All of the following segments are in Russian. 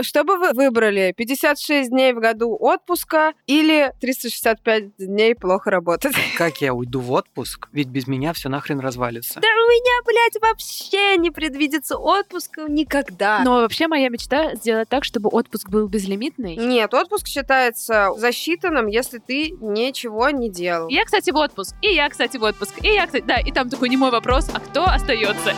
Что бы вы выбрали? 56 дней в году отпуска или 365 дней плохо работать? Как я уйду в отпуск? Ведь без меня все нахрен развалится. Да у меня, блядь, вообще не предвидится отпуск никогда. Но вообще моя мечта сделать так, чтобы отпуск был безлимитный. Нет, отпуск считается засчитанным, если ты ничего не делал. Я, кстати, в отпуск. И я, кстати, в отпуск. И я, кстати, да, и там такой не мой вопрос, а кто остается?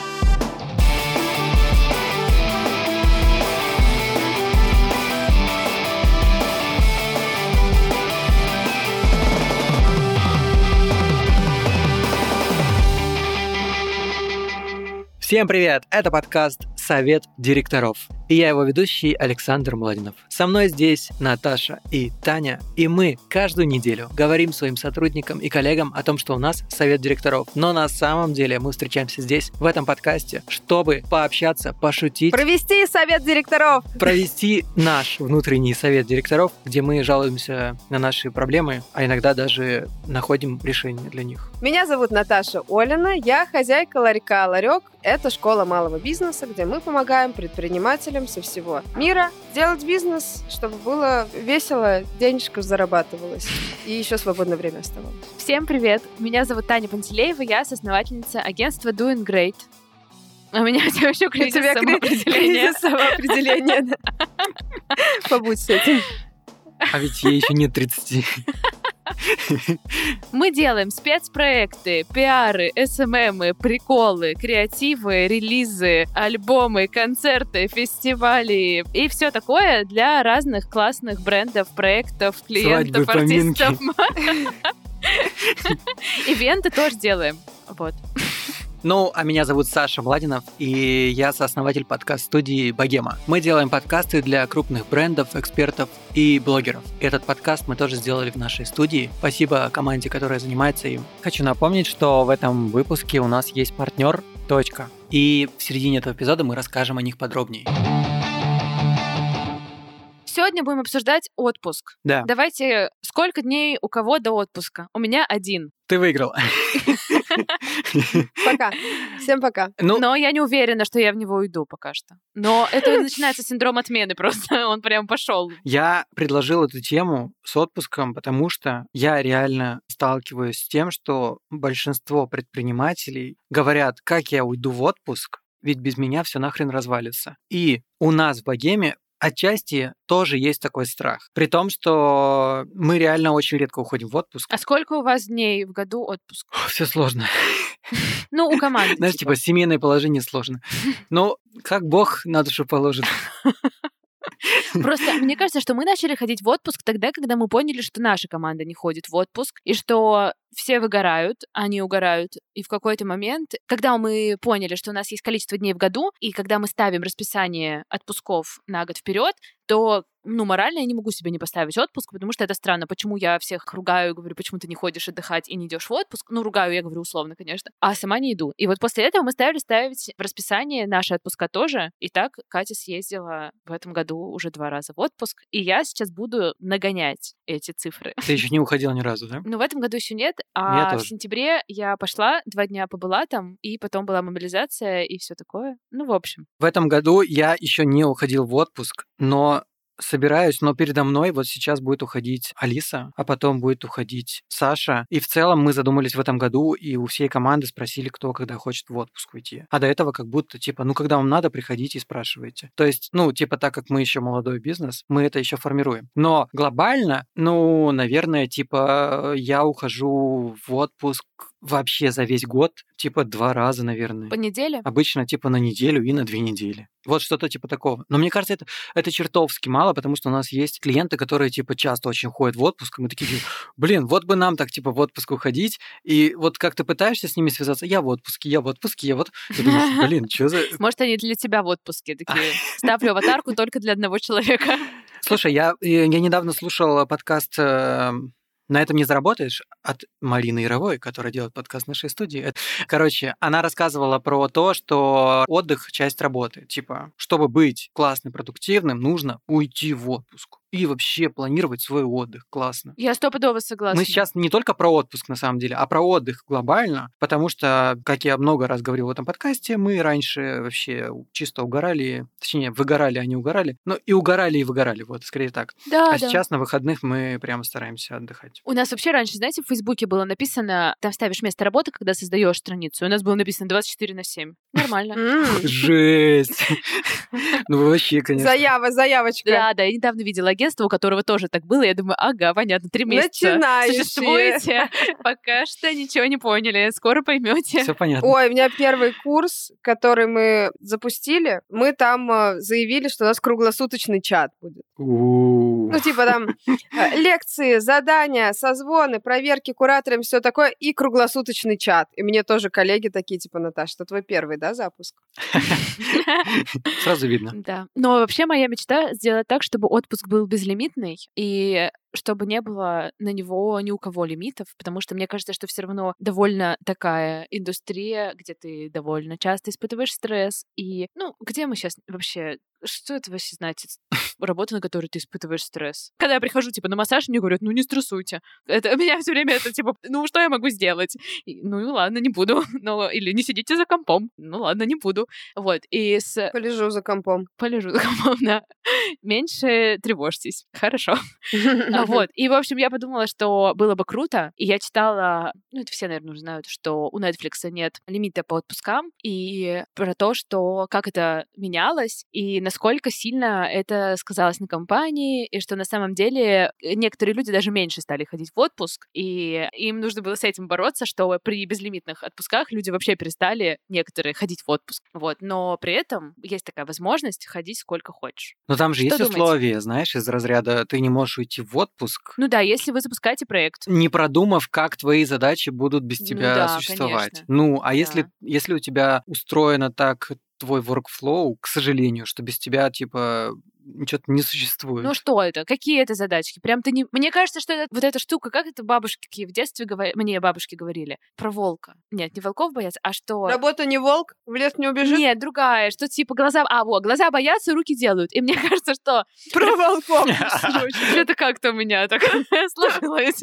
Всем привет! Это подкаст «Совет директоров». И я его ведущий Александр Младинов. Со мной здесь Наташа и Таня. И мы каждую неделю говорим своим сотрудникам и коллегам о том, что у нас совет директоров. Но на самом деле мы встречаемся здесь, в этом подкасте, чтобы пообщаться, пошутить. Провести совет директоров! Провести наш внутренний совет директоров, где мы жалуемся на наши проблемы, а иногда даже находим решение для них. Меня зовут Наташа Олина, я хозяйка ларька «Ларек». Это школа малого бизнеса, где мы помогаем предпринимателям со всего мира делать бизнес, чтобы было весело, денежка зарабатывалась и еще свободное время оставалось. Всем привет! Меня зовут Таня Пантелеева, я соосновательница агентства Doing Great. А у меня еще кризис У тебя самоопределения. кризис самоопределения. Побудь с этим. А ведь ей еще нет 30. Мы делаем спецпроекты, пиары, СММы, приколы, креативы, релизы, альбомы, концерты, фестивали и все такое для разных классных брендов, проектов, клиентов, Свадьбы, артистов. Ивенты тоже делаем. Вот. Ну, а меня зовут Саша Младинов, и я сооснователь подкаст-студии «Богема». Мы делаем подкасты для крупных брендов, экспертов и блогеров. Этот подкаст мы тоже сделали в нашей студии. Спасибо команде, которая занимается им. Хочу напомнить, что в этом выпуске у нас есть партнер «Точка». И в середине этого эпизода мы расскажем о них подробнее. Сегодня будем обсуждать отпуск. Да, Давайте, сколько дней у кого до отпуска? У меня один. ты выиграл. Пока. Всем пока. Ну, Но я не уверена, что я в него уйду пока что. Но это начинается синдром отмены просто. Он прям пошел. Я предложил эту тему с отпуском, потому что я реально сталкиваюсь с тем, что большинство предпринимателей говорят, как я уйду в отпуск, ведь без меня все нахрен развалится. И у нас в богеме отчасти тоже есть такой страх. При том, что мы реально очень редко уходим в отпуск. А сколько у вас дней в году отпуск? Все сложно. Ну, у команды. Знаешь, типа семейное положение сложно. Но как Бог на душу положит. Просто мне кажется, что мы начали ходить в отпуск тогда, когда мы поняли, что наша команда не ходит в отпуск, и что все выгорают, они угорают. И в какой-то момент, когда мы поняли, что у нас есть количество дней в году, и когда мы ставим расписание отпусков на год вперед, то ну, морально я не могу себе не поставить отпуск, потому что это странно. Почему я всех ругаю, говорю, почему ты не ходишь отдыхать и не идешь в отпуск? Ну, ругаю, я говорю условно, конечно. А сама не иду. И вот после этого мы стали ставить в расписание наши отпуска тоже. И так Катя съездила в этом году уже два раза в отпуск. И я сейчас буду нагонять эти цифры. Ты еще не уходил ни разу, да? Но в этом году еще нет. Я А в сентябре я пошла, два дня побыла там, и потом была мобилизация и все такое. Ну, в общем. В этом году я еще не уходил в отпуск, но собираюсь, но передо мной вот сейчас будет уходить Алиса, а потом будет уходить Саша. И в целом мы задумались в этом году, и у всей команды спросили, кто когда хочет в отпуск уйти. А до этого как будто, типа, ну, когда вам надо, приходите и спрашивайте. То есть, ну, типа, так как мы еще молодой бизнес, мы это еще формируем. Но глобально, ну, наверное, типа, я ухожу в отпуск вообще за весь год, типа, два раза, наверное. По неделе? Обычно типа на неделю и на две недели. Вот что-то типа такого. Но мне кажется, это, это чертовски мало, потому что у нас есть клиенты, которые типа часто очень ходят в отпуск, и мы такие, блин, вот бы нам так типа в отпуск уходить, и вот как ты пытаешься с ними связаться, я в отпуске, я в отпуске, я вот... Ты думаешь, блин, что за... Может, они для тебя в отпуске такие. Ставлю аватарку только для одного человека. Слушай, я, я недавно слушал подкаст э, «На этом не заработаешь» от Марины Яровой, которая делает подкаст в нашей студии. Это- Короче, она рассказывала про то, что отдых — часть работы. Типа, чтобы быть классным, продуктивным, нужно уйти в отпуск. И вообще планировать свой отдых. Классно. Я стопудово согласна. Мы сейчас не только про отпуск, на самом деле, а про отдых глобально, потому что, как я много раз говорил в этом подкасте, мы раньше вообще чисто угорали, точнее, выгорали, а не угорали, но и угорали, и выгорали, вот, скорее так. Да, а да. сейчас на выходных мы прямо стараемся отдыхать. У нас вообще раньше, знаете, в Фейсбуке было написано, там ставишь место работы, когда создаешь страницу. У нас было написано 24 на 7. Нормально. Жесть! Ну, вы вообще, конечно. Заява, заявочка. Да, да, я недавно видела агентство, у которого тоже так было. Я думаю, ага, понятно, три месяца Начинающие. существуете. Пока что ничего не поняли. Скоро поймете. Все понятно. Ой, у меня первый курс, который мы запустили, мы там э, заявили, что у нас круглосуточный чат будет. У. Ну, типа там э, лекции, задания, созвоны, проверки кураторами, все такое, и круглосуточный чат. И мне тоже коллеги такие, типа, Наташа, это твой первый, да, запуск? Сразу видно. Да. Но вообще моя мечта сделать так, чтобы отпуск был безлимитный и чтобы не было на него ни у кого лимитов, потому что мне кажется, что все равно довольно такая индустрия, где ты довольно часто испытываешь стресс, и, ну, где мы сейчас вообще что это вообще значит? Работа, на которой ты испытываешь стресс. Когда я прихожу, типа, на массаж, мне говорят, ну, не стрессуйте. Это, меня все время это, типа, ну, что я могу сделать? И, ну, ладно, не буду. Ну, или не сидите за компом. Ну, ладно, не буду. Вот. И с... Полежу за компом. Полежу за компом, да. Меньше тревожьтесь. Хорошо. Вот. И, в общем, я подумала, что было бы круто. И я читала, ну, это все, наверное, уже знают, что у Netflix нет лимита по отпускам. И про то, что как это менялось, и насколько сильно это сказалось на компании, и что на самом деле некоторые люди даже меньше стали ходить в отпуск, и им нужно было с этим бороться, что при безлимитных отпусках люди вообще перестали некоторые ходить в отпуск. Вот. Но при этом есть такая возможность ходить сколько хочешь. Но там же Что есть думаете? условия, знаешь, из разряда ты не можешь уйти в отпуск, Ну да, если вы запускаете проект, не продумав, как твои задачи будут без Ну тебя да, существовать. конечно. Ну, а если, Да. если у тебя устроено так твой workflow, к сожалению, что без тебя, типа, ничего не существует. Ну что это? Какие это задачки? Прям ты не... Мне кажется, что это, вот эта штука, как это бабушки в детстве говорили, мне бабушки говорили, про волка. Нет, не волков боятся, а что... Работа не волк, в лес не убежит. Нет, другая, что типа глаза... А, вот, глаза боятся, руки делают. И мне кажется, что Про волков. что-то как-то у меня так сложилось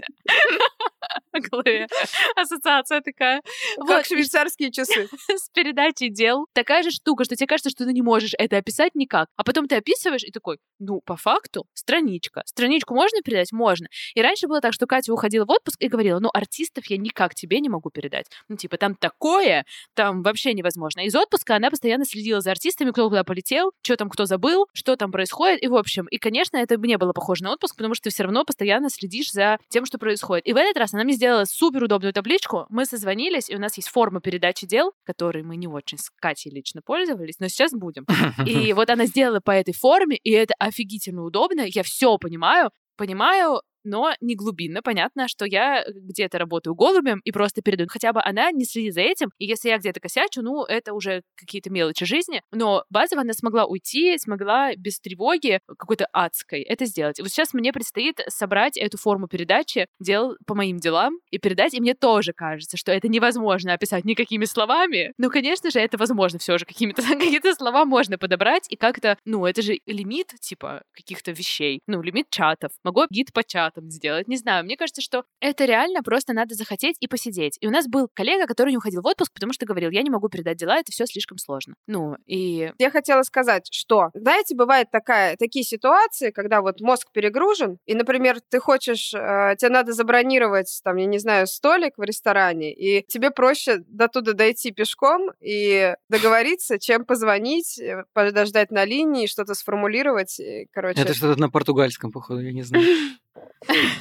в голове. Ассоциация такая. Как швейцарские часы. с передачей дел такая же штука, что тебе кажется, что ты не можешь это описать никак. А потом ты описываешь и такой, ну, по факту, страничка. Страничку можно передать? Можно. И раньше было так, что Катя уходила в отпуск и говорила, ну, артистов я никак тебе не могу передать. Ну, типа, там такое, там вообще невозможно. Из отпуска она постоянно следила за артистами, кто куда полетел, что там кто забыл, что там происходит, и в общем. И, конечно, это не было похоже на отпуск, потому что ты все равно постоянно следишь за тем, что происходит. И в этот раз она мне сделала супер удобную табличку. Мы созвонились, и у нас есть форма передачи дел, которой мы не очень с Катей лично пользовались, но сейчас будем. И вот она сделала по этой форме, и это офигительно удобно. Я все понимаю, понимаю, но не глубинно. Понятно, что я где-то работаю голубем и просто передаю. Хотя бы она не следит за этим. И если я где-то косячу, ну, это уже какие-то мелочи жизни. Но базово она смогла уйти, смогла без тревоги какой-то адской это сделать. И вот сейчас мне предстоит собрать эту форму передачи дел по моим делам и передать. И мне тоже кажется, что это невозможно описать никакими словами. Но, конечно же, это возможно все же. Какими-то какие-то слова можно подобрать. И как-то, ну, это же лимит, типа, каких-то вещей. Ну, лимит чатов. Могу гид по чатам сделать. Не знаю, мне кажется, что это реально просто надо захотеть и посидеть. И у нас был коллега, который не уходил в отпуск, потому что говорил, я не могу передать дела, это все слишком сложно. Ну, и Я хотела сказать, что, знаете, бывает такая, такие ситуации, когда вот мозг перегружен, и, например, ты хочешь, э, тебе надо забронировать, там, я не знаю, столик в ресторане, и тебе проще до туда дойти пешком и договориться, чем позвонить, э, подождать на линии, что-то сформулировать, и, короче. Это что-то на португальском, походу, я не знаю.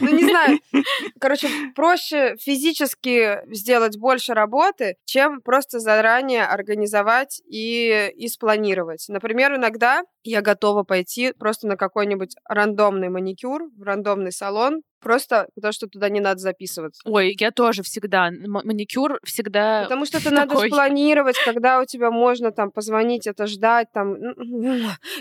Ну, не знаю. Короче, проще физически сделать больше работы, чем просто заранее организовать и, и спланировать. Например, иногда я готова пойти просто на какой-нибудь рандомный маникюр, в рандомный салон, просто потому что туда не надо записываться. Ой, я тоже всегда, маникюр всегда... Потому что это надо спланировать, когда у тебя можно там позвонить, это ждать, там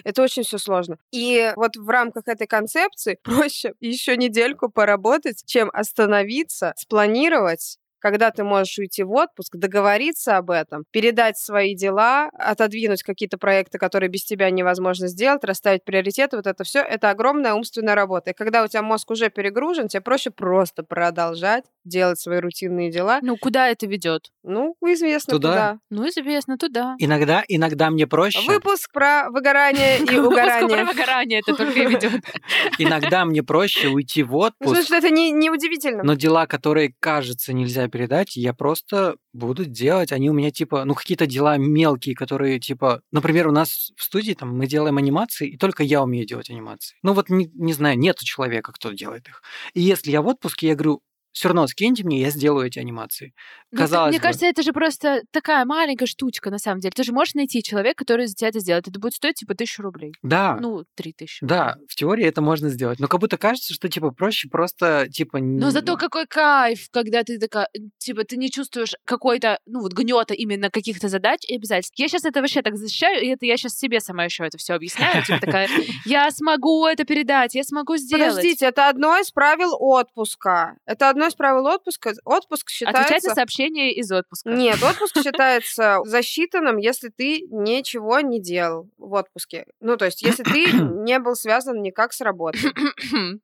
это очень все сложно. И вот в рамках этой концепции проще еще недельку поработать, чем остановиться, спланировать, когда ты можешь уйти в отпуск, договориться об этом, передать свои дела, отодвинуть какие-то проекты, которые без тебя невозможно сделать, расставить приоритеты, вот это все, это огромная умственная работа. И когда у тебя мозг уже перегружен, тебе проще просто продолжать делать свои рутинные дела. Ну, куда это ведет? Ну, известно Туда. куда. Ну, известно, туда. Иногда, иногда мне проще. Выпуск про выгорание и Выпуск про угорание. выгорание это только и ведет. Иногда мне проще уйти в отпуск, что это не, не удивительно. но дела, которые, кажется, нельзя передать, я просто буду делать. Они у меня, типа, ну, какие-то дела мелкие, которые, типа... Например, у нас в студии там мы делаем анимации, и только я умею делать анимации. Ну, вот, не, не знаю, нету человека, кто делает их. И если я в отпуске, я говорю, все равно скиньте мне, я сделаю эти анимации. Ну, Казалось мне бы. кажется, это же просто такая маленькая штучка, на самом деле. Ты же можешь найти человека, который за тебя это сделает. Это будет стоить, типа, тысячу рублей. Да, Ну, три тысячи. да, в теории это можно сделать. Но как будто кажется, что, типа, проще просто, типа... Но зато какой кайф, когда ты такая, типа, ты не чувствуешь какой-то, ну, вот гнета именно каких-то задач и обязательств. Я сейчас это вообще так защищаю, и это я сейчас себе сама еще это все объясняю. Типа такая, я смогу это передать, я смогу сделать. Подождите, это одно из правил отпуска. Это одно из правил отпуска. Отпуск Отвечать на считается... сообщения из отпуска. Нет, отпуск считается засчитанным, если ты ничего не делал в отпуске. Ну, то есть, если ты не был связан никак с работой.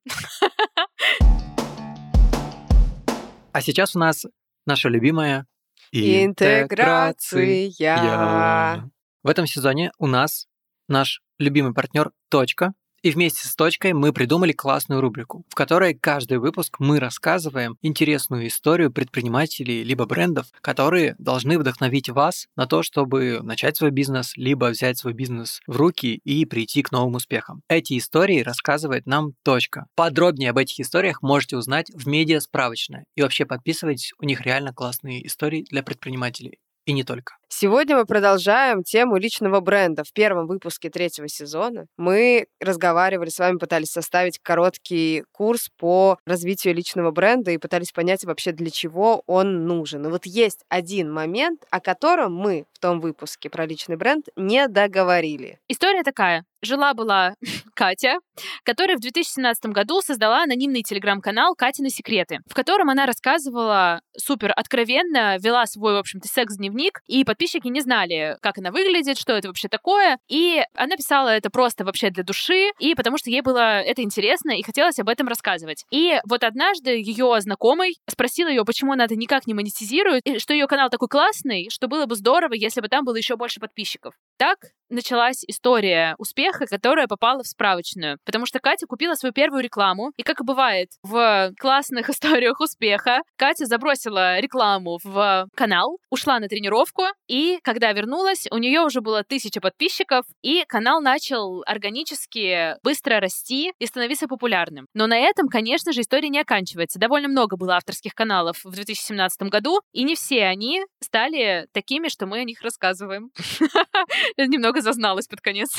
А сейчас у нас наша любимая Интеграция. В этом сезоне у нас наш любимый партнер «Точка». И вместе с «Точкой» мы придумали классную рубрику, в которой каждый выпуск мы рассказываем интересную историю предпринимателей либо брендов, которые должны вдохновить вас на то, чтобы начать свой бизнес, либо взять свой бизнес в руки и прийти к новым успехам. Эти истории рассказывает нам «Точка». Подробнее об этих историях можете узнать в медиа справочная. И вообще подписывайтесь, у них реально классные истории для предпринимателей. И не только. Сегодня мы продолжаем тему личного бренда. В первом выпуске третьего сезона мы разговаривали с вами, пытались составить короткий курс по развитию личного бренда и пытались понять вообще, для чего он нужен. И вот есть один момент, о котором мы в том выпуске про личный бренд не договорили. История такая. Жила-была Катя, которая в 2017 году создала анонимный телеграм-канал «Катины секреты», в котором она рассказывала супер откровенно, вела свой, в общем-то, секс-дневник, и подписчики не знали, как она выглядит, что это вообще такое, и она писала это просто вообще для души, и потому что ей было это интересно, и хотелось об этом рассказывать. И вот однажды ее знакомый спросил ее, почему она это никак не монетизирует, и что ее канал такой классный, что было бы здорово, если бы там было еще больше подписчиков. Так началась история успеха, которая попала в справочную. Потому что Катя купила свою первую рекламу, и как и бывает в классных историях успеха, Катя забросила рекламу в канал, ушла на тренировку, и когда вернулась, у нее уже было тысяча подписчиков, и канал начал органически быстро расти и становиться популярным. Но на этом, конечно же, история не оканчивается. Довольно много было авторских каналов в 2017 году, и не все они стали такими, что мы о них рассказываем. Немного зазналась под конец.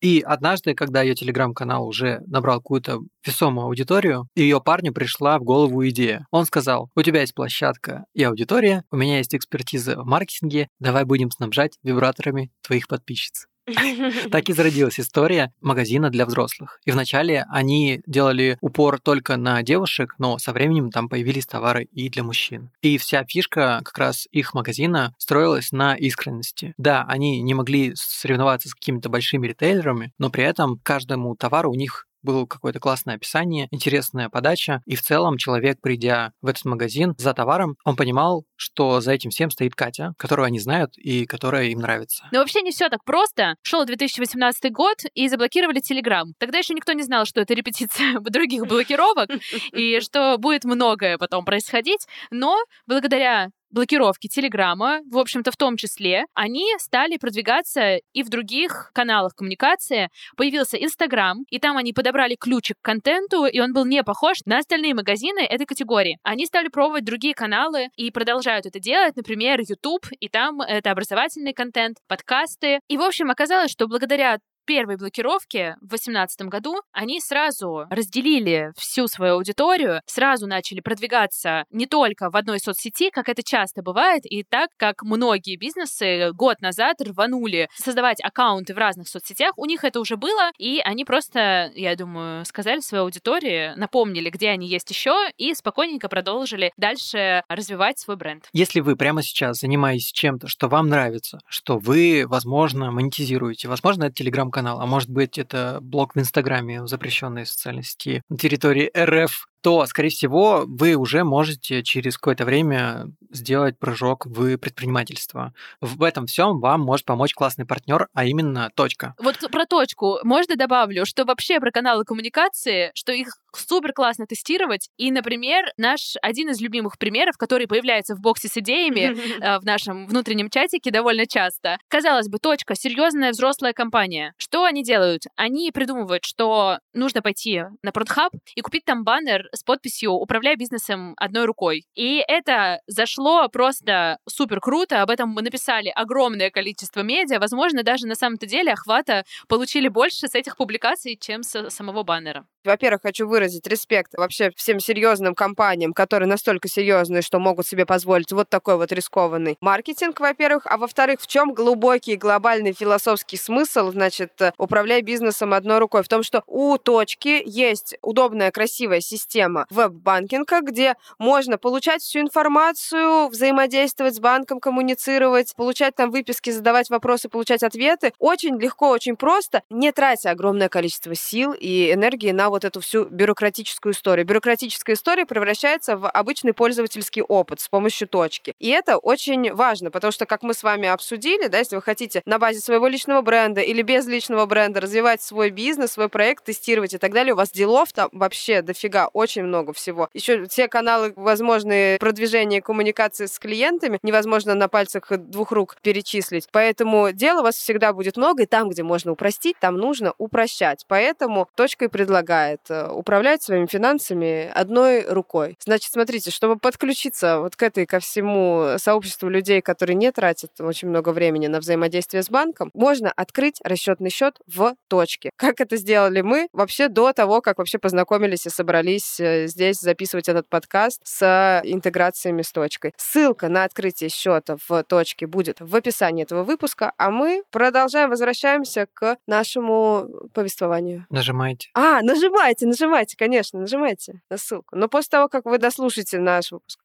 И однажды, когда ее телеграм-канал уже набрал какую-то весомую аудиторию, ее парню пришла в голову идея. Он сказал, у тебя есть площадка и аудитория, у меня есть экспертиза в маркетинге, давай будем снабжать вибраторами твоих подписчиц. Так и зародилась история магазина для взрослых. И вначале они делали упор только на девушек, но со временем там появились товары и для мужчин. И вся фишка как раз их магазина строилась на искренности. Да, они не могли соревноваться с какими-то большими ритейлерами, но при этом каждому товару у них было какое-то классное описание, интересная подача, и в целом человек, придя в этот магазин за товаром, он понимал, что за этим всем стоит Катя, которую они знают и которая им нравится. Но вообще не все так просто. Шел 2018 год, и заблокировали Телеграм. Тогда еще никто не знал, что это репетиция других блокировок, и что будет многое потом происходить. Но благодаря блокировки Телеграма, в общем-то, в том числе, они стали продвигаться и в других каналах коммуникации. Появился Инстаграм, и там они подобрали ключик к контенту, и он был не похож на остальные магазины этой категории. Они стали пробовать другие каналы и продолжают это делать, например, YouTube, и там это образовательный контент, подкасты. И, в общем, оказалось, что благодаря первой блокировки в 2018 году они сразу разделили всю свою аудиторию, сразу начали продвигаться не только в одной соцсети, как это часто бывает, и так как многие бизнесы год назад рванули создавать аккаунты в разных соцсетях, у них это уже было, и они просто, я думаю, сказали своей аудитории, напомнили, где они есть еще, и спокойненько продолжили дальше развивать свой бренд. Если вы прямо сейчас занимаетесь чем-то, что вам нравится, что вы, возможно, монетизируете, возможно, это телеграм-канал, а может быть, это блог в Инстаграме, запрещенной социальной сети на территории РФ, то, скорее всего, вы уже можете через какое-то время сделать прыжок в предпринимательство. В этом всем вам может помочь классный партнер, а именно точка. Вот про точку можно добавлю, что вообще про каналы коммуникации, что их супер классно тестировать. И, например, наш один из любимых примеров, который появляется в боксе с идеями э, в нашем внутреннем чатике довольно часто. Казалось бы, точка, серьезная взрослая компания. Что они делают? Они придумывают, что нужно пойти на Продхаб и купить там баннер с подписью «Управляй бизнесом одной рукой». И это зашло просто супер круто. Об этом мы написали огромное количество медиа. Возможно, даже на самом-то деле охвата получили больше с этих публикаций, чем с самого баннера. Во-первых, хочу выразить респект вообще всем серьезным компаниям, которые настолько серьезные, что могут себе позволить вот такой вот рискованный маркетинг, во-первых. А во-вторых, в чем глубокий глобальный философский смысл, значит, управляй бизнесом одной рукой? В том, что у точки есть удобная, красивая система веб-банкинга, где можно получать всю информацию, взаимодействовать с банком, коммуницировать, получать там выписки, задавать вопросы, получать ответы. Очень легко, очень просто, не тратя огромное количество сил и энергии на вот эту всю бюрократическую историю. Бюрократическая история превращается в обычный пользовательский опыт с помощью точки. И это очень важно, потому что, как мы с вами обсудили, да, если вы хотите на базе своего личного бренда или без личного бренда развивать свой бизнес, свой проект, тестировать и так далее, у вас делов там вообще дофига, очень много всего. Еще все каналы возможные продвижения коммуникации с клиентами невозможно на пальцах двух рук перечислить. Поэтому дела у вас всегда будет много, и там, где можно упростить, там нужно упрощать. Поэтому точка и предлагает э, управлять своими финансами одной рукой. Значит, смотрите, чтобы подключиться вот к этой, ко всему сообществу людей, которые не тратят очень много времени на взаимодействие с банком, можно открыть расчетный счет в точке. Как это сделали мы вообще до того, как вообще познакомились и собрались здесь записывать этот подкаст с интеграциями с точкой. Ссылка на открытие счета в точке будет в описании этого выпуска, а мы продолжаем, возвращаемся к нашему повествованию. Нажимайте. А, нажимайте Нажимайте, нажимайте, конечно, нажимайте на ссылку. Но после того, как вы дослушаете наш выпуск.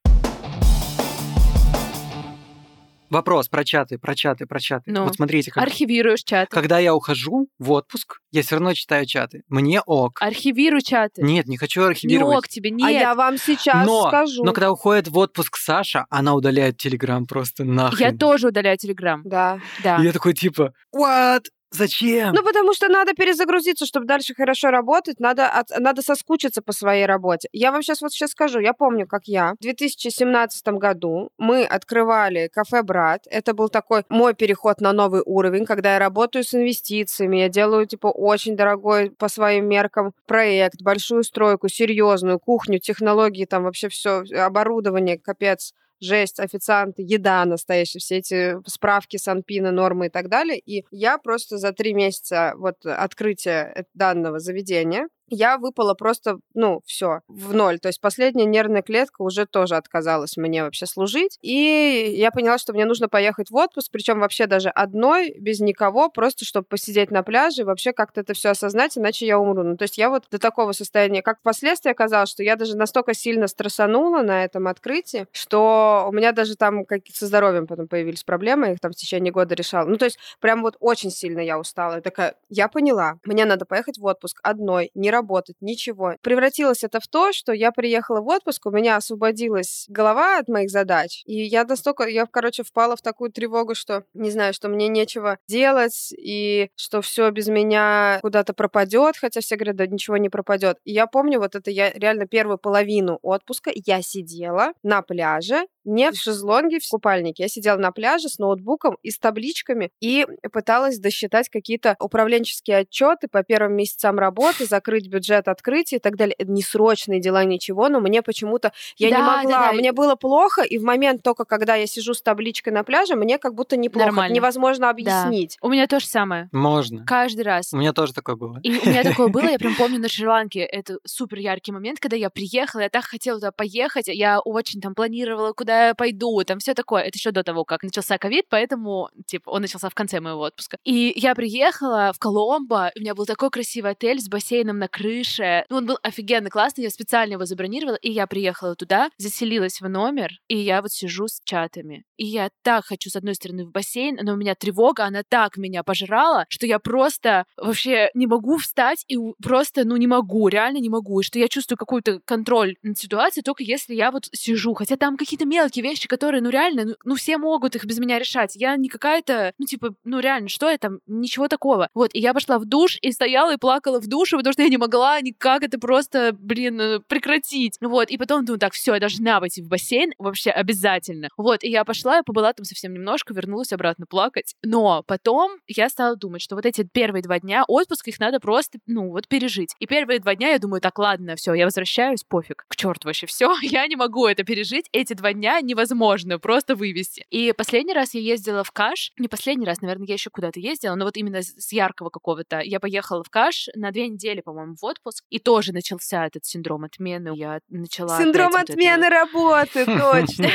Вопрос про чаты, про чаты, про чаты. Ну, вот смотрите, как, Архивируешь чаты. когда я ухожу в отпуск, я все равно читаю чаты. Мне ок. Архивируй чаты. Нет, не хочу Не архивировать. ок тебе, А нет. я вам сейчас но, скажу. но когда уходит в отпуск Саша, она удаляет Телеграм просто нахрен. Я тоже удаляю Телеграм. Да. Да. И я такой типа, what? Зачем? Ну, потому что надо перезагрузиться, чтобы дальше хорошо работать, надо, от- надо соскучиться по своей работе. Я вам сейчас вот сейчас скажу, я помню, как я в 2017 году мы открывали кафе «Брат». Это был такой мой переход на новый уровень, когда я работаю с инвестициями, я делаю, типа, очень дорогой по своим меркам проект, большую стройку, серьезную кухню, технологии, там вообще все, оборудование, капец жесть, официанты, еда настоящая, все эти справки, санпины, нормы и так далее. И я просто за три месяца вот открытия данного заведения я выпала просто, ну, все, в ноль. То есть последняя нервная клетка уже тоже отказалась мне вообще служить. И я поняла, что мне нужно поехать в отпуск, причем вообще даже одной, без никого, просто чтобы посидеть на пляже и вообще как-то это все осознать, иначе я умру. Ну, то есть я вот до такого состояния, как впоследствии оказалось, что я даже настолько сильно стрессанула на этом открытии, что у меня даже там какие-то со здоровьем потом появились проблемы, я их там в течение года решала. Ну, то есть прям вот очень сильно я устала. Я такая, я поняла, мне надо поехать в отпуск одной, не работать, ничего. Превратилось это в то, что я приехала в отпуск, у меня освободилась голова от моих задач, и я настолько, я, короче, впала в такую тревогу, что, не знаю, что мне нечего делать, и что все без меня куда-то пропадет, хотя все говорят, да ничего не пропадет. И я помню вот это, я реально первую половину отпуска я сидела на пляже, не в шезлонге, в купальнике. Я сидела на пляже с ноутбуком и с табличками и пыталась досчитать какие-то управленческие отчеты по первым месяцам работы, закрыть увеличить бюджет открытия и так далее. Это не срочные дела, ничего, но мне почему-то... Я Да, не да, могла, да. мне было плохо, и в момент только, когда я сижу с табличкой на пляже, мне как будто неплохо. Нормально. невозможно объяснить. У меня то же самое. Можно. Каждый раз. У меня тоже такое было. И у меня такое было, я прям помню на Шри-Ланке, это супер яркий момент, когда я приехала, я так хотела туда поехать, я очень там планировала, куда я пойду, там все такое. Это еще до того, как начался ковид, поэтому, типа, он начался в конце моего отпуска. И я приехала в Коломбо, у меня был такой красивый отель с бассейном на крыше. Ну, он был офигенно классный, я специально его забронировала, и я приехала туда, заселилась в номер, и я вот сижу с чатами. И я так хочу, с одной стороны, в бассейн, но у меня тревога, она так меня пожрала, что я просто вообще не могу встать и просто, ну, не могу, реально не могу. И что я чувствую какой-то контроль над ситуацией только если я вот сижу. Хотя там какие-то мелкие вещи, которые, ну, реально, ну, ну, все могут их без меня решать. Я не какая-то, ну, типа, ну, реально, что я там? Ничего такого. Вот, и я пошла в душ и стояла и плакала в душе, потому что я не могла никак это просто, блин, э, прекратить. Вот, и потом думаю, так, все, я должна пойти в бассейн, вообще обязательно. Вот, и я пошла, я побыла там совсем немножко, вернулась обратно плакать. Но потом я стала думать, что вот эти первые два дня отпуск, их надо просто, ну, вот пережить. И первые два дня я думаю, так, ладно, все, я возвращаюсь, пофиг, к черту вообще все, я не могу это пережить. Эти два дня невозможно просто вывести. И последний раз я ездила в Каш, не последний раз, наверное, я еще куда-то ездила, но вот именно с яркого какого-то. Я поехала в Каш на две недели, по-моему, в отпуск, и тоже начался этот синдром отмены. Я начала Синдром опять вот это отмены работы, точно.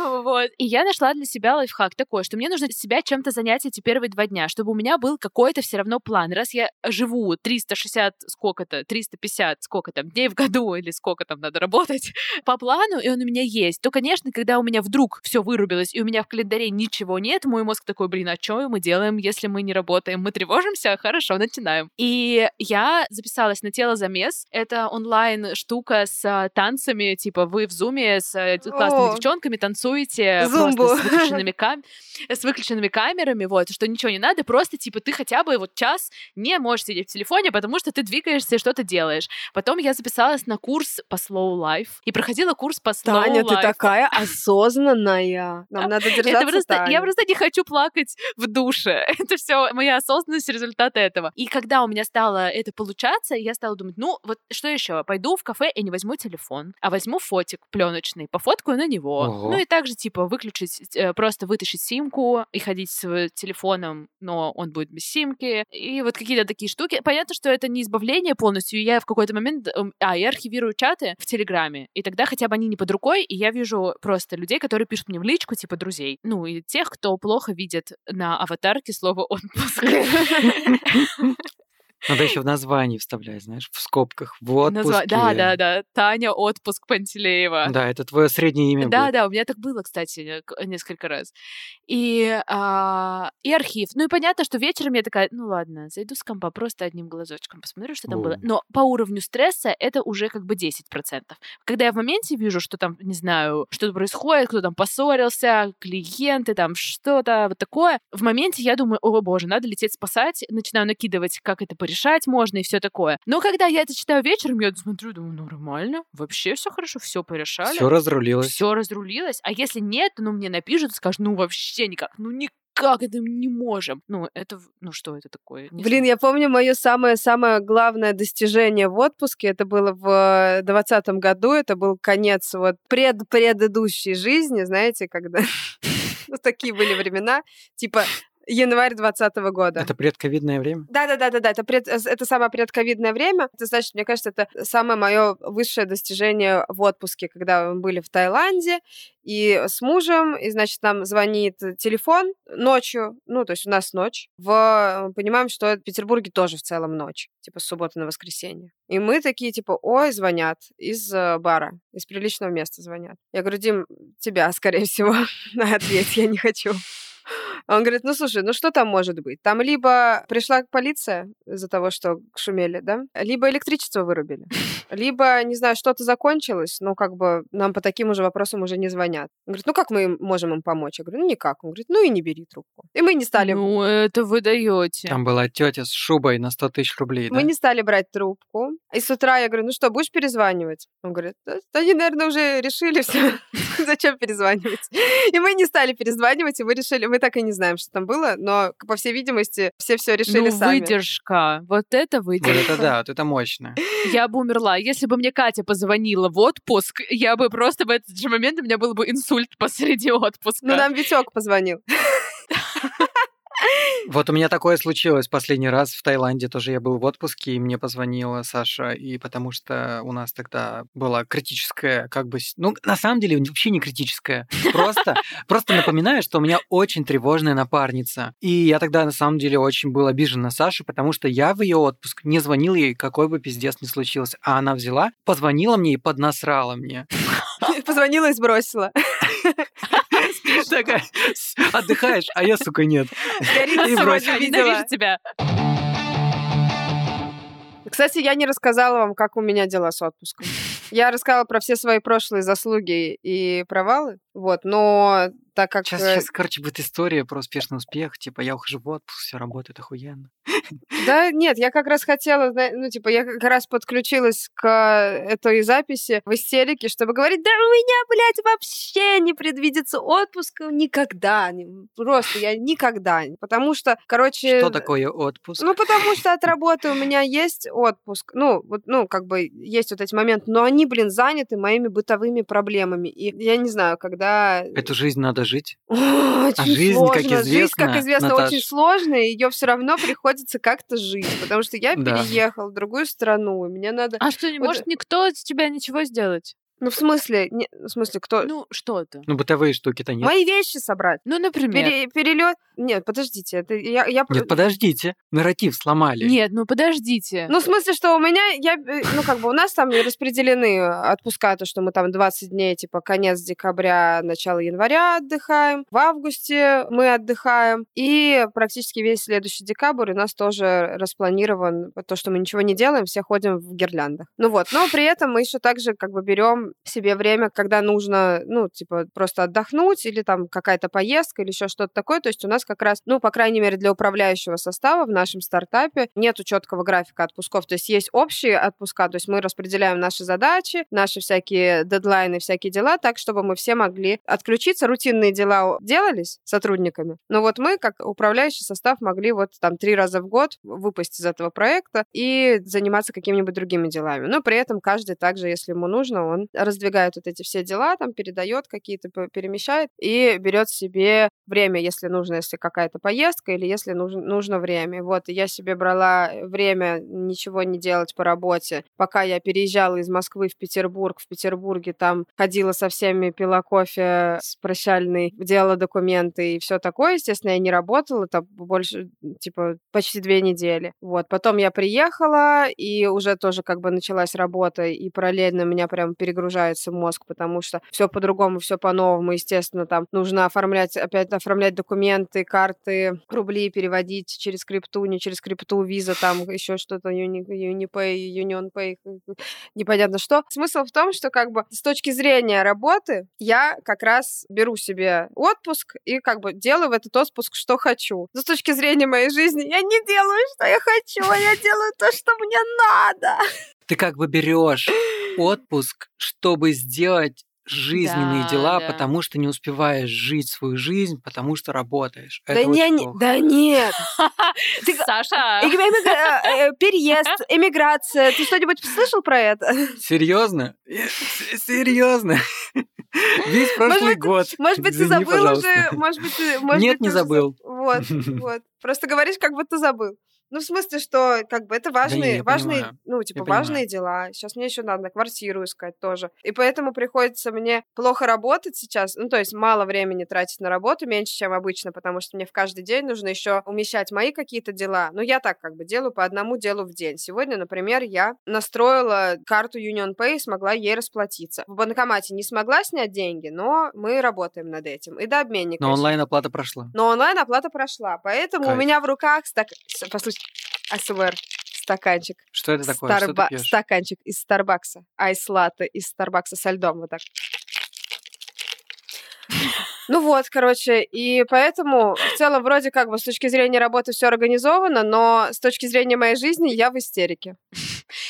вот. И я нашла для себя лайфхак такой, что мне нужно себя чем-то занять эти первые два дня, чтобы у меня был какой-то все равно план. Раз я живу 360 сколько-то, 350 сколько там дней в году или сколько там надо работать по плану, и он у меня есть, то, конечно, когда у меня вдруг все вырубилось, и у меня в календаре ничего нет, мой мозг такой, блин, а что мы делаем, если мы не работаем? Мы тревожимся? Хорошо, начинаем. И я записалась на тело замес. Это онлайн штука с а, танцами, типа вы в зуме с а, классными О. девчонками танцуете Зумбу. просто с выключенными, кам- с выключенными камерами, вот, что ничего не надо, просто типа ты хотя бы вот час не можешь сидеть в телефоне, потому что ты двигаешься и что-то делаешь. Потом я записалась на курс по slow life и проходила курс по slow Таня, ты life. такая осознанная. Нам надо Это держаться, просто, я Таня. просто не хочу плакать в душе. Это все моя осознанность результат этого. И когда у меня стало это получаться, я стала думать, ну вот что еще? Пойду в кафе и не возьму телефон, а возьму фотик пленочный, пофоткаю на него. Ого. Ну и также типа выключить, э, просто вытащить симку и ходить с э, телефоном, но он будет без симки. И вот какие-то такие штуки. Понятно, что это не избавление полностью. Я в какой-то момент... эм, А, я архивирую чаты в Телеграме. И тогда хотя бы они не под рукой, и я вижу просто людей, которые пишут мне в личку, типа друзей. Ну, и тех, кто плохо видит на аватарке слово «отпуск». Надо еще в названии вставлять, знаешь, в скобках. В отпуске. Назва- Да, да, да. Таня «Отпуск Пантелеева». Да, это твое среднее имя Да, будет. да, у меня так было, кстати, несколько раз. И, а, и архив. Ну и понятно, что вечером я такая, ну ладно, зайду с компа просто одним глазочком, посмотрю, что там было. О. Но по уровню стресса это уже как бы 10%. Когда я в моменте вижу, что там, не знаю, что-то происходит, кто там поссорился, клиенты, там что-то вот такое, в моменте я думаю, о боже, надо лететь спасать, начинаю накидывать, как это порешать можно и все такое. Но когда я это читаю вечером, я смотрю, думаю, «Ну, нормально, вообще все хорошо, все порешали. Все разрулилось. Все разрулилось. А если нет, ну мне напишут и скажут, ну вообще никак, ну никак это мы не можем. Ну это, ну что это такое? Не Блин, знаю. я помню мое самое-самое главное достижение в отпуске. Это было в двадцатом году. Это был конец вот пред-предыдущей жизни, знаете, когда... Ну, такие были времена. Типа январь двадцатого года. Это предковидное время? Да, да, да, да, да. Это, пред, э, это самое предковидное время. Это значит, мне кажется, это самое мое высшее достижение в отпуске, когда мы были в Таиланде и с мужем, и значит, нам звонит телефон ночью, ну, то есть у нас ночь. В, мы понимаем, что в Петербурге тоже в целом ночь, типа с субботы на воскресенье. И мы такие, типа, ой, звонят из э, бара, из приличного места звонят. Я говорю, Дим, тебя, скорее всего, на ответь, я не хочу. Он говорит, ну слушай, ну что там может быть? Там либо пришла полиция из-за того, что шумели, да, либо электричество вырубили, либо, не знаю, что-то закончилось, ну как бы нам по таким уже вопросам уже не звонят. Он говорит, ну как мы им можем им помочь? Я говорю, ну никак. Он говорит, ну и не бери трубку. И мы не стали... Ну это вы даете. Там была тетя с шубой на 100 тысяч рублей, Мы да? не стали брать трубку. И с утра я говорю, ну что, будешь перезванивать? Он говорит, да, да они, наверное, уже решили все. Зачем перезванивать? И мы не стали перезванивать, и мы решили, мы так и не знаем, что там было, но, по всей видимости, все все решили ну, сами. выдержка. Вот это Вот выдержка. это да, вот это мощно. Я бы умерла. Если бы мне Катя позвонила в отпуск, я бы просто в этот же момент у меня был бы инсульт посреди отпуска. Ну, нам Витек позвонил. Вот у меня такое случилось последний раз в Таиланде. Тоже я был в отпуске, и мне позвонила Саша, и потому что у нас тогда была критическая, как бы... Ну, на самом деле, вообще не критическая. Просто, просто напоминаю, что у меня очень тревожная напарница. И я тогда, на самом деле, очень был обижен на Сашу, потому что я в ее отпуск не звонил ей, какой бы пиздец ни случился. А она взяла, позвонила мне и поднасрала мне. Позвонила и сбросила. Такая, «С- отдыхаешь, а я, сука, нет. Горит сегодня, видела. Ненавижу тебя. Кстати, я не рассказала вам, как у меня дела с отпуском. Я рассказала про все свои прошлые заслуги и провалы, вот, но так как... Сейчас, э, сейчас, короче, будет история про успешный успех. Типа, я ухожу в отпуск, все работает охуенно. Да, нет, я как раз хотела, ну, типа, я как раз подключилась к этой записи в истерике, чтобы говорить, да у меня, блядь, вообще не предвидится отпуска никогда, просто я никогда, потому что, короче... Что такое отпуск? Ну, потому что от работы у меня есть отпуск. Ну, вот, ну, как бы есть вот эти моменты, но они, блин, заняты моими бытовыми проблемами. И я не знаю, когда... Эту жизнь надо жить. Очень жизнь, сложно. как Жизнь, как известно, известно, Наташ. очень сложная, ее все равно приходится как-то жить. Потому что я Да. переехал в другую страну, и мне надо... А что, не Вот- может никто с тебя ничего сделать? Ну, в смысле, не- в смысле, кто... Ну, что-то. Ну, бытовые штуки-то нет. Мои вещи собрать. Ну, например. перелет... Нет, подождите, это я... я... Нет, подождите, нарратив сломали. Нет, ну подождите. Ну, в смысле, что у меня, я, э, ну, как бы у нас там распределены отпуска, то, что мы там 20 дней, типа, конец декабря, начало января отдыхаем, в августе мы отдыхаем, и практически весь следующий декабрь у нас тоже распланирован, то, что мы ничего не делаем, все ходим в гирляндах. Ну вот, но при этом мы еще также, как бы, берем себе время, когда нужно, ну, типа, просто отдохнуть, или там какая-то поездка, или еще что-то такое, то есть у нас как раз, ну, по крайней мере, для управляющего состава в нашем стартапе нету четкого графика отпусков. То есть есть общие отпуска, то есть мы распределяем наши задачи, наши всякие дедлайны, всякие дела так, чтобы мы все могли отключиться. Рутинные дела делались сотрудниками. Но вот мы, как управляющий состав, могли вот там три раза в год выпасть из этого проекта и заниматься какими-нибудь другими делами. Но при этом каждый также, если ему нужно, он раздвигает вот эти все дела, там передает какие-то, перемещает и берет себе время, если нужно, если какая-то поездка или если нужно, нужно время. Вот, я себе брала время ничего не делать по работе, пока я переезжала из Москвы в Петербург. В Петербурге там ходила со всеми, пила кофе с прощальной, делала документы и все такое. Естественно, я не работала, там больше, типа, почти две недели. Вот, потом я приехала, и уже тоже как бы началась работа, и параллельно меня прям перегружается мозг, потому что все по-другому, все по-новому, естественно, там нужно оформлять, опять оформлять документы, карты, рубли переводить через крипту, не через крипту, виза, там еще что-то, Uni, Unipay, Union Pay, непонятно что. Смысл в том, что как бы с точки зрения работы я как раз беру себе отпуск и как бы делаю в этот отпуск, что хочу. Но с точки зрения моей жизни я не делаю, что я хочу, а я делаю то, что мне надо. Ты как бы берешь отпуск, чтобы сделать жизненные Да, дела, да. потому что не успеваешь жить свою жизнь, потому что работаешь. Да, Это не, не- да нет. Саша! Эми- э, э, Переезд, эмиграция. Ты что-нибудь слышал про это? Серьезно? Серьезно? Весь прошлый год. Может быть, ты забыл уже? Может быть, ты... может Нет, не забыл. Вот, вот. Просто говоришь, как будто забыл. Ну, в смысле, что как бы это важные, я важные, понимаю. ну, типа, Я важные дела. Сейчас мне еще надо квартиру искать тоже. И поэтому приходится мне плохо работать сейчас. Ну, то есть мало времени тратить на работу, меньше, чем обычно, потому что мне в каждый день нужно еще умещать мои какие-то дела. Ну, я так как бы делаю по одному делу в день. Сегодня, например, я настроила карту Union Pay и смогла ей расплатиться. В банкомате не смогла снять деньги, но мы работаем над этим. И до обменника. Но онлайн-оплата прошла. Но онлайн-оплата прошла, поэтому у Кайф. меня в руках стак... с- Послушай, АСМР, стаканчик. Что это такое? Что Старба- пьешь? Стаканчик из Старбакса. Айс-латте из Старбакса со льдом, вот так. Ну вот, короче, и поэтому в целом вроде как бы с точки зрения работы все организовано, но с точки зрения моей жизни я в истерике.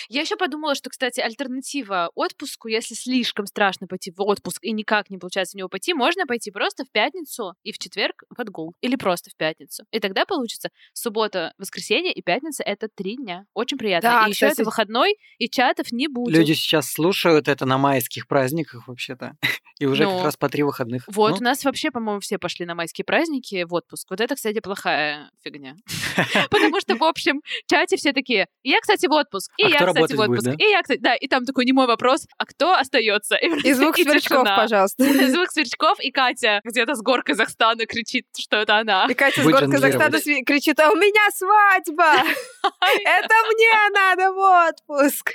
Я еще подумала, что, кстати, альтернатива отпуску, если слишком страшно пойти в отпуск и никак не получается в него пойти, можно пойти просто в пятницу и в четверг в отгул. Или просто в пятницу. И тогда получится суббота, воскресенье и пятница — это три дня. Очень приятно. Да, и еще кстати- это выходной, и чатов не будет. Люди сейчас слушают это на майских праздниках вообще-то. И уже Ну, как раз по три выходных. Вот, Ну, у нас вообще, по-моему, все пошли на майские праздники в отпуск. Вот это, кстати, плохая фигня. Потому что, в общем, чате все такие, я, кстати, в отпуск, и А я, кстати, в работать будет, отпуск, да? и я, кстати, да, и там такой немой вопрос, а кто остается? И звук и сверчков, тишина. пожалуйста. Звук сверчков, и Катя где-то с гор Казахстана кричит, что это она. И Катя с Вы гор жонглировали. Казахстана сви- кричит, а у меня свадьба! Это мне надо в отпуск!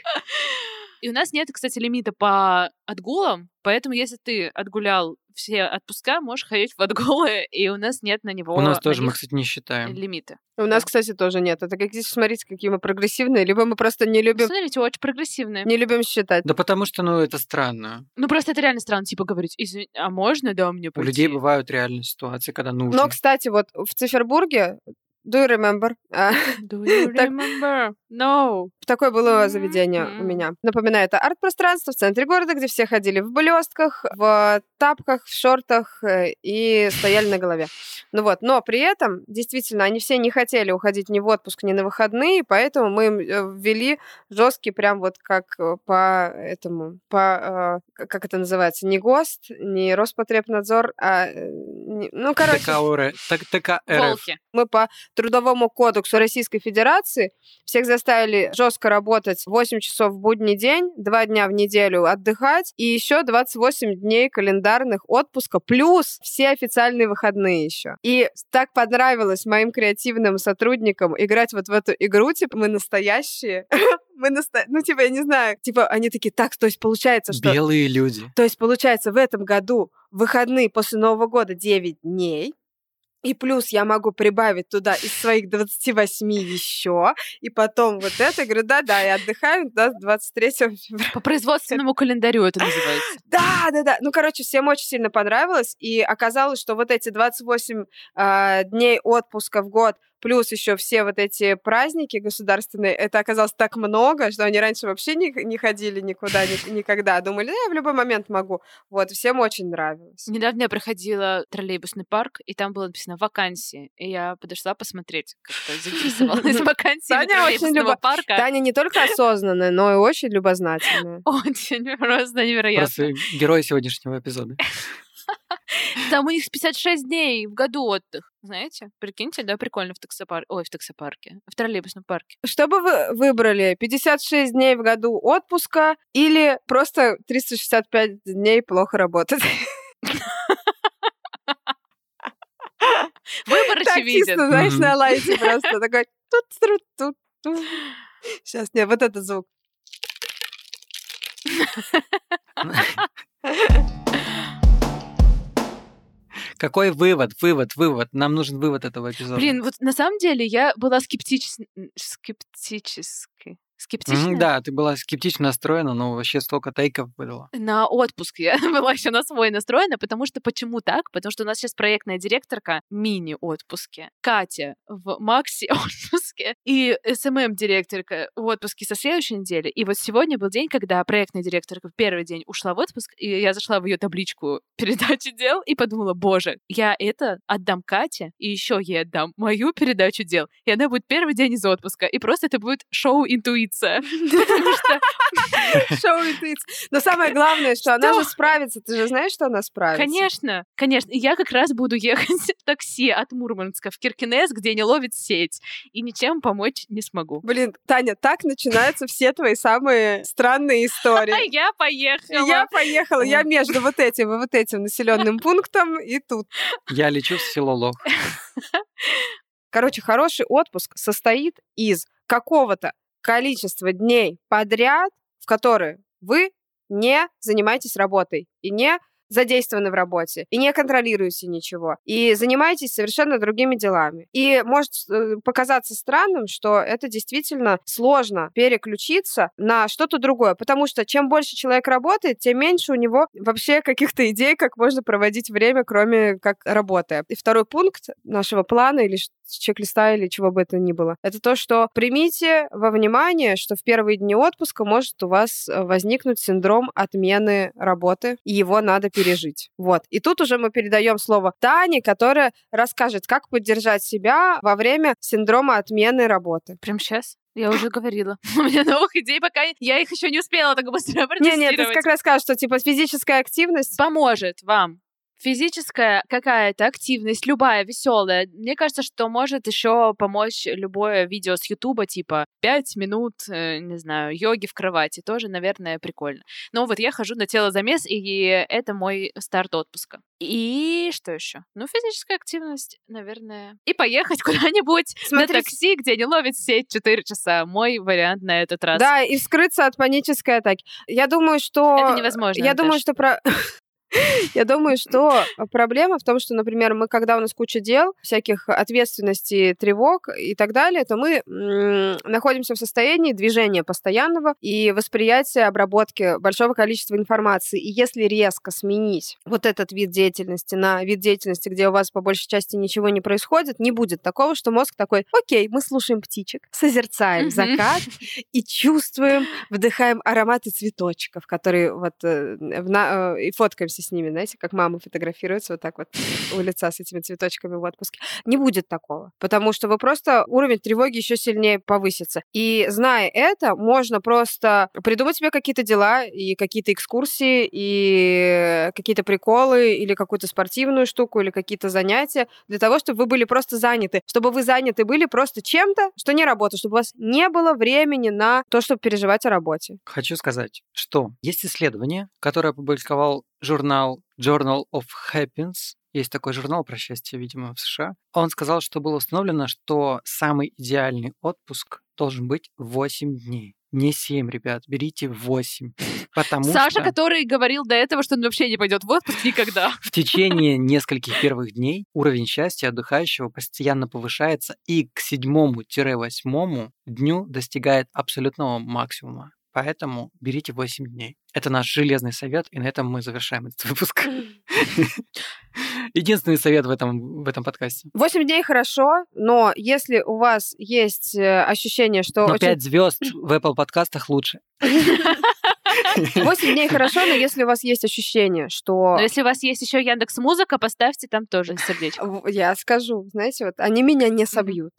И у нас нет, кстати, лимита по отгулам, поэтому если ты отгулял все отпуска, можешь ходить в отгулы, и у нас нет на него У нас на тоже, мы, кстати, не считаем. лимита. У нас, кстати, тоже нет. Это как здесь, смотрите, какие мы прогрессивные, либо мы просто не любим, Смотрите, очень прогрессивные. не любим считать. Да потому что, ну, это странно. Ну, просто это реально странно, типа, говорить, извини, а можно, да, мне У пойти? людей бывают реальные ситуации, когда нужно. Но, кстати, вот в Цифербурге, do you remember? А, Do you remember? No. Такое было заведение у Мгм. меня. Напоминаю, это арт-пространство в центре города, где все ходили в блестках, в тапках, в шортах э, и стояли на голове. Ну вот, но при этом, действительно, они все не хотели уходить ни в отпуск, ни на выходные, поэтому мы им э, ввели жесткий прям вот как э, по этому, по, как это называется, не ГОСТ, не Роспотребнадзор, а, ну, короче, ТК, так, ТК. Волки. мы по Трудовому кодексу Российской Федерации всех заставили жестко работать 8 часов в будний день, 2 дня в неделю отдыхать и еще 28 дней календарных отпуска, плюс все официальные выходные еще. И так понравилось моим креативным сотрудникам играть вот в эту игру, типа мы настоящие, мы наста... ну типа я не знаю, типа они такие, так, то есть получается, что Белые люди. то есть, получается, в этом году выходные после Нового года 9 дней. И плюс я могу прибавить туда из своих 28 еще. И потом вот это, я говорю, да-да, и отдыхаем до 23 февраля. По производственному календарю это называется. Да, да, да. Ну, короче, всем очень сильно понравилось. И оказалось, что вот эти 28 а, дней отпуска в год плюс еще все вот эти праздники государственные, это оказалось так много, что они раньше вообще не, не ходили никуда, ни- никогда. Думали, «Да, я в любой момент могу. Вот, всем очень нравилось. Недавно я проходила троллейбусный парк, и там было написано «вакансии». И я подошла посмотреть, как-то заинтересовалась вакансиями Таня очень троллейбусного любо- парка. Таня не только осознанная, но и очень любознательная. Очень просто невероятно. Просто герой сегодняшнего эпизода. Там у них 56 дней в году отдых. Знаете? Прикиньте, да, прикольно в таксопарке. Ой, в таксопарке. В троллейбусном парке. Что бы вы выбрали? 56 дней в году отпуска или просто 365 дней плохо работать? Выбор очевиден. чисто, знаешь, на лайте просто такой тут тут тут Сейчас, нет, вот этот звук. Какой вывод, вывод, вывод? Нам нужен вывод этого эпизода. Блин, вот на самом деле я была скептичес... скептически. Скептична? Мгм, Да, ты была скептично настроена, но вообще столько тейков выдала. На отпуск я была еще на свой настроена, потому что почему так? Потому что у нас сейчас проектная директорка мини-отпуске, Катя в макси-отпуске и СММ-директорка в отпуске со следующей недели. И вот сегодня был день, когда проектная директорка в первый день ушла в отпуск, и я зашла в ее табличку передачи дел и подумала, боже, я это отдам Кате, и еще ей отдам мою передачу дел, и она будет первый день из отпуска, и просто это будет шоу интуиция. Потому что Шоу интуиция. Но самое главное, что она же справится. Ты же знаешь, что она справится? Конечно, конечно. Я как раз буду ехать в такси от Мурманска в Киркинес, где не ловит сеть, и ничем помочь не смогу. Блин, Таня, так начинаются все твои самые странные А истории. я поехала. Я поехала, я между вот этим и вот этим населенным пунктом и тут. Я лечу в село Лох. Короче, хороший отпуск состоит из какого-то количества дней подряд, в которые вы не занимаетесь работой и не задействованы в работе, и не контролируете ничего, и занимаетесь совершенно другими делами. И может э, показаться странным, что это действительно сложно переключиться на что-то другое, потому что чем больше человек работает, тем меньше у него вообще каких-то идей, как можно проводить время, кроме как работая. И второй пункт нашего плана или чек-листа или чего бы это ни было. Это то, что примите во внимание, что в первые дни отпуска может у вас э, возникнуть синдром отмены работы, и его надо пережить. Вот. И тут уже мы передаем слово Тане, которая расскажет, как поддержать себя во время синдрома отмены работы. Прям сейчас? Я уже говорила. У меня новых идей, пока я их еще не успела так быстро Не, нет, ты как раз скажешь, что типа физическая активность поможет вам физическая какая-то активность, любая веселая, мне кажется, что может еще помочь любое видео с Ютуба, типа 5 минут, э, не знаю, йоги в кровати. Тоже, наверное, прикольно. Но вот я хожу на телозамес, и это мой старт отпуска. И что еще? Ну, физическая активность, наверное. И поехать куда-нибудь Смотрите. на такси, где не ловит сеть 4 часа. Мой вариант на этот раз. Да, и скрыться от панической атаки. Я думаю, что... Это невозможно. Я думаю, что про... Я думаю, что проблема в том, что, например, мы, когда у нас куча дел, всяких ответственностей, тревог и так далее, то мы находимся в состоянии движения постоянного и восприятия, обработки большого количества информации. И если резко сменить вот этот вид деятельности на вид деятельности, где у вас по большей части ничего не происходит, не будет такого, что мозг такой, окей, мы слушаем птичек, созерцаем закат и чувствуем, вдыхаем ароматы цветочков, которые вот э, э, и фоткаемся с ними, знаете, как мамы фотографируются вот так вот у лица с этими цветочками в отпуске. Не будет такого, потому что вы просто уровень тревоги еще сильнее повысится. И зная это, можно просто придумать себе какие-то дела и какие-то экскурсии и какие-то приколы или какую-то спортивную штуку или какие-то занятия для того, чтобы вы были просто заняты, чтобы вы заняты были просто чем-то, что не работа, чтобы у вас не было времени на то, чтобы переживать о работе. Хочу сказать, что есть исследование, которое опубликовал журнал Journal of Happiness, есть такой журнал про счастье, видимо, в США. Он сказал, что было установлено, что самый идеальный отпуск должен быть 8 дней. Не 7, ребят, берите 8. Потому Саша, что который говорил до этого, что он вообще не пойдет в отпуск никогда. В течение нескольких первых дней уровень счастья отдыхающего постоянно повышается и к седьмому-восьмому дню достигает абсолютного максимума. Поэтому берите 8 дней. Это наш железный совет, и на этом мы завершаем этот выпуск. Единственный совет в этом, в этом подкасте. 8 дней хорошо, но если у вас есть э, ощущение, что... Но очень... 5 звезд в Apple подкастах лучше. 8 дней хорошо, но если у вас есть ощущение, что... Но если у вас есть еще Яндекс Музыка, поставьте там тоже сердечко. Я скажу, знаете, вот они меня не собьют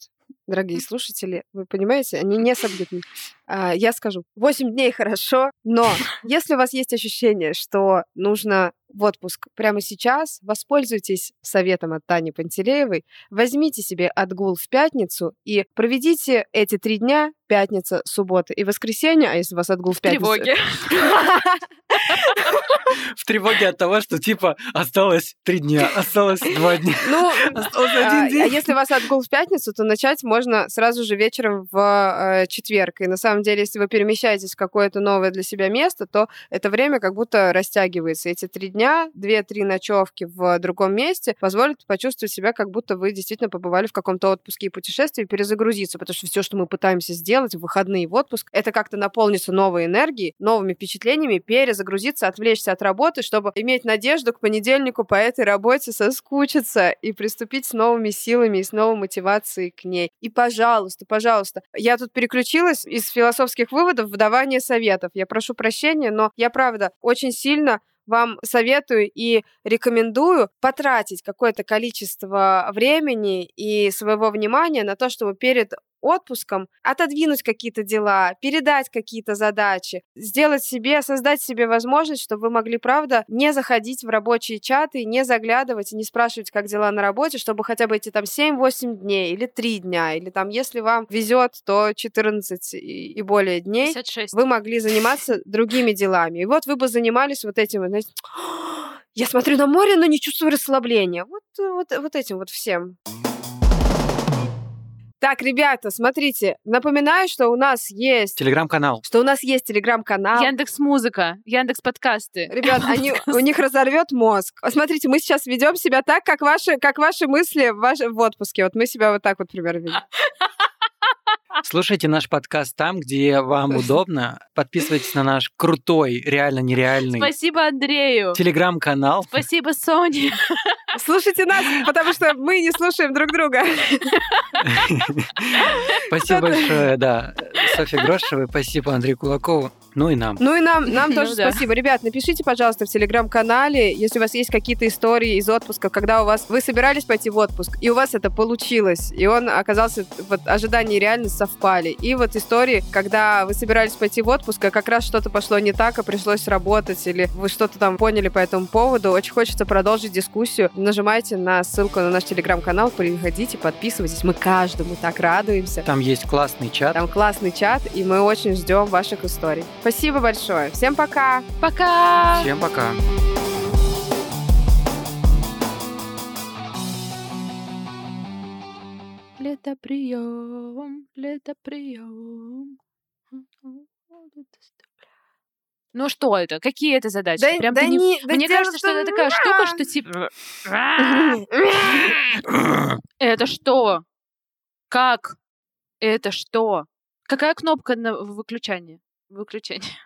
дорогие слушатели, вы понимаете, они не. А, я скажу, 8 дней хорошо, но если у вас есть ощущение, что нужно в отпуск прямо сейчас, воспользуйтесь советом от Тани Пантелеевой, возьмите себе отгул в пятницу и проведите эти три дня, пятница, суббота и воскресенье, а если у вас отгул в пятницу... Тревоги. В тревоге от того, что типа осталось три дня, осталось два дня, ну, а, день. А если у вас отгул в пятницу, то начать можно сразу же вечером в э, четверг. И на самом деле, если вы перемещаетесь в какое-то новое для себя место, то это время как будто растягивается. Эти три дня дня, две-три ночевки в другом месте позволят почувствовать себя, как будто вы действительно побывали в каком-то отпуске и путешествии, перезагрузиться, потому что все, что мы пытаемся сделать в выходные в отпуск, это как-то наполниться новой энергией, новыми впечатлениями, перезагрузиться, отвлечься от работы, чтобы иметь надежду к понедельнику по этой работе соскучиться и приступить с новыми силами и с новой мотивацией к ней. И, пожалуйста, пожалуйста, я тут переключилась из философских выводов в давание советов. Я прошу прощения, но я, правда, очень сильно вам советую и рекомендую потратить какое-то количество времени и своего внимания на то, чтобы перед отпуском отодвинуть какие-то дела, передать какие-то задачи, сделать себе, создать себе возможность, чтобы вы могли, правда, не заходить в рабочие чаты, не заглядывать и не спрашивать, как дела на работе, чтобы хотя бы эти там 7-8 дней или 3 дня, или там, если вам везет, то 14 и более дней, 56. вы могли заниматься другими делами. И вот вы бы занимались вот этим, знаете, я смотрю на море, но не чувствую расслабления. Вот, вот, вот этим вот всем. Так, ребята, смотрите, напоминаю, что у нас есть... Телеграм-канал. Что у нас есть телеграм-канал. Яндекс Музыка, Яндекс Подкасты. Ребят, они, у них разорвет мозг. Смотрите, мы сейчас ведем себя так, как ваши, как ваши мысли в, ваш, в отпуске. Вот мы себя вот так вот примерно ведем. Слушайте наш подкаст там, где вам удобно. Подписывайтесь на наш крутой, реально нереальный Спасибо Андрею. телеграм-канал. Спасибо Соне. Слушайте нас, потому что мы не слушаем друг друга. Спасибо большое, да, Софье Грошевой, спасибо Андрею Кулакову, ну и нам. Ну и нам, нам Ну тоже да. спасибо. Ребят, напишите, пожалуйста, в телеграм-канале, если у вас есть какие-то истории из отпуска, когда у вас вы собирались пойти в отпуск, и у вас это получилось, и он оказался, вот ожидания и реальность совпали. И вот истории, когда вы собирались пойти в отпуск, а как раз что-то пошло не так, а пришлось работать, или вы что-то там поняли по этому поводу. Очень хочется продолжить дискуссию. Нажимайте на ссылку на наш телеграм-канал, приходите, подписывайтесь. Мы каждому так радуемся. Там есть классный чат. Там классный чат, и мы очень ждем ваших историй. Спасибо большое. Всем пока! Пока. Всем пока. Летоприем, летоприем. Ну что это? Какие это задачи? Да- Прям да ты не- не- да Мне кажется, что это такая штука, что типа... Это что? Как? Это что? Какая кнопка на выключание? Выключение.